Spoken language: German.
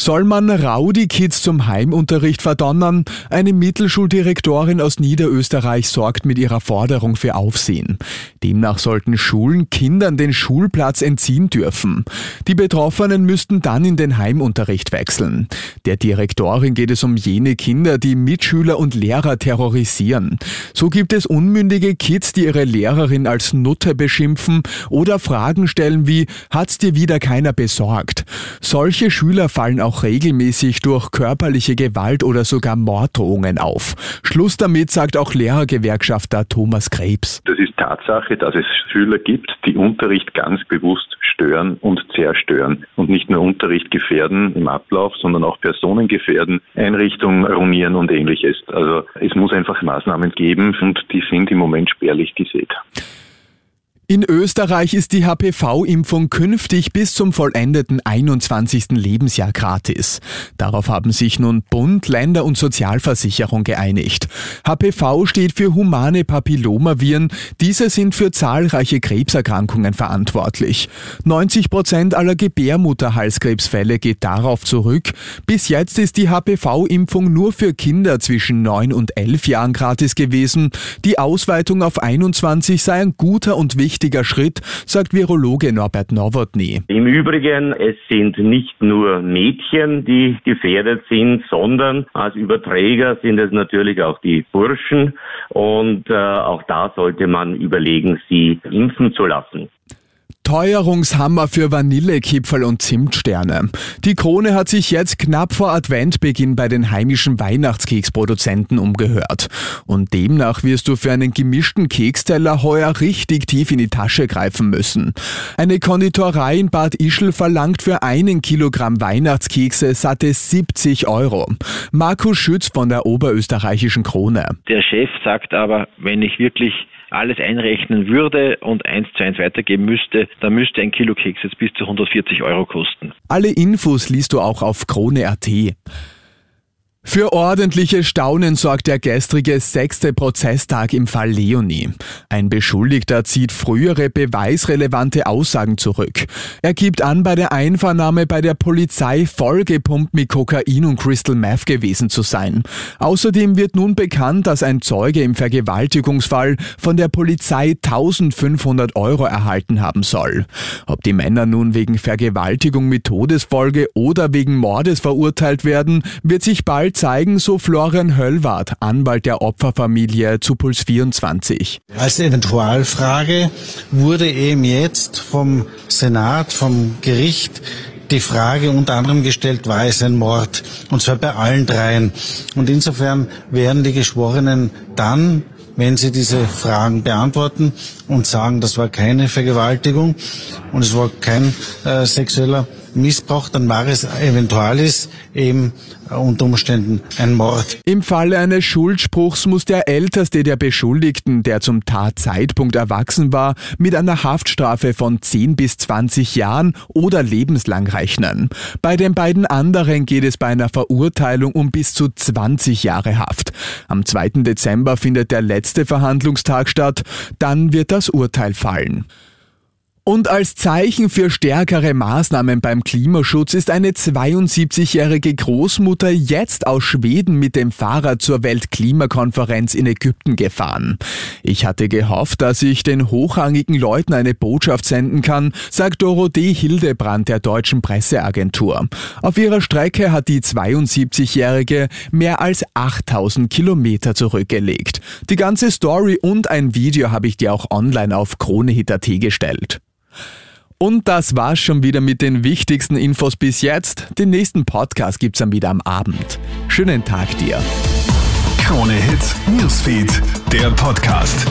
Soll man Rowdy-Kids zum Heimunterricht verdonnern? Eine Mittelschuldirektorin aus Niederösterreich sorgt mit ihrer Forderung für Aufsehen. Demnach sollten Schulen Kindern den Schulplatz entziehen dürfen. Die Betroffenen müssten dann in den Heimunterricht wechseln. Der Direktorin geht es um jene Kinder, die Mitschüler und Lehrer terrorisieren. So gibt es unmündige Kids, die ihre Lehrerin als Nutte beschimpfen oder Fragen stellen wie, hat's dir wieder keiner besorgt? Solche Schüler fallen auch regelmäßig durch körperliche Gewalt oder sogar Morddrohungen auf. Schluss damit sagt auch Lehrergewerkschafter Thomas Krebs. Das ist Tatsache, dass es Schüler gibt, die Unterricht ganz bewusst stören und zerstören und nicht nur Unterricht gefährden im Ablauf, sondern auch Personen gefährden, Einrichtungen ruinieren und ähnliches. Also es muss einfach Maßnahmen geben und die sind im Moment spärlich gesät. In Österreich ist die HPV-Impfung künftig bis zum vollendeten 21. Lebensjahr gratis. Darauf haben sich nun Bund, Länder und Sozialversicherung geeinigt. HPV steht für humane Papillomaviren. Diese sind für zahlreiche Krebserkrankungen verantwortlich. 90 Prozent aller Gebärmutterhalskrebsfälle geht darauf zurück. Bis jetzt ist die HPV-Impfung nur für Kinder zwischen 9 und 11 Jahren gratis gewesen. Die Ausweitung auf 21 sei ein guter und wichtiger wichtiger Schritt, sagt Virologe Norbert Nowotny. Im Übrigen, es sind nicht nur Mädchen, die gefährdet sind, sondern als Überträger sind es natürlich auch die Burschen. Und äh, auch da sollte man überlegen, sie impfen zu lassen. Teuerungshammer für Vanillekipferl und Zimtsterne. Die Krone hat sich jetzt knapp vor Adventbeginn bei den heimischen Weihnachtskeksproduzenten umgehört. Und demnach wirst du für einen gemischten Keksteller heuer richtig tief in die Tasche greifen müssen. Eine Konditorei in Bad Ischl verlangt für einen Kilogramm Weihnachtskekse satte 70 Euro. Markus Schütz von der oberösterreichischen Krone. Der Chef sagt aber, wenn ich wirklich alles einrechnen würde und eins zu eins weitergeben müsste, dann müsste ein Kilo Keks jetzt bis zu 140 Euro kosten. Alle Infos liest du auch auf krone.at. Für ordentliche Staunen sorgt der gestrige sechste Prozesstag im Fall Leonie. Ein Beschuldigter zieht frühere beweisrelevante Aussagen zurück. Er gibt an, bei der Einvernahme bei der Polizei vollgepumpt mit Kokain und Crystal Meth gewesen zu sein. Außerdem wird nun bekannt, dass ein Zeuge im Vergewaltigungsfall von der Polizei 1500 Euro erhalten haben soll. Ob die Männer nun wegen Vergewaltigung mit Todesfolge oder wegen Mordes verurteilt werden, wird sich bald zeigen, so Florian Höllwart, Anwalt der Opferfamilie zu Puls 24. Als Eventualfrage wurde eben jetzt vom Senat, vom Gericht die Frage unter anderem gestellt, war es ein Mord? Und zwar bei allen dreien. Und insofern werden die Geschworenen dann wenn Sie diese Fragen beantworten und sagen, das war keine Vergewaltigung und es war kein äh, sexueller Missbrauch, dann war es eventualis eben unter Umständen ein Mord. Im Falle eines Schuldspruchs muss der Älteste der Beschuldigten, der zum Tatzeitpunkt erwachsen war, mit einer Haftstrafe von 10 bis 20 Jahren oder lebenslang rechnen. Bei den beiden anderen geht es bei einer Verurteilung um bis zu 20 Jahre Haft. Am 2. Dezember findet der letzte Verhandlungstag statt, dann wird das Urteil fallen. Und als Zeichen für stärkere Maßnahmen beim Klimaschutz ist eine 72-jährige Großmutter jetzt aus Schweden mit dem Fahrrad zur Weltklimakonferenz in Ägypten gefahren. Ich hatte gehofft, dass ich den hochrangigen Leuten eine Botschaft senden kann, sagt Dorothee Hildebrand der deutschen Presseagentur. Auf ihrer Strecke hat die 72-jährige mehr als 8000 Kilometer zurückgelegt. Die ganze Story und ein Video habe ich dir auch online auf KroneHit.at gestellt. Und das war's schon wieder mit den wichtigsten Infos bis jetzt. Den nächsten Podcast gibt's dann wieder am Abend. Schönen Tag dir. Krone Hits, Newsfeed, der Podcast.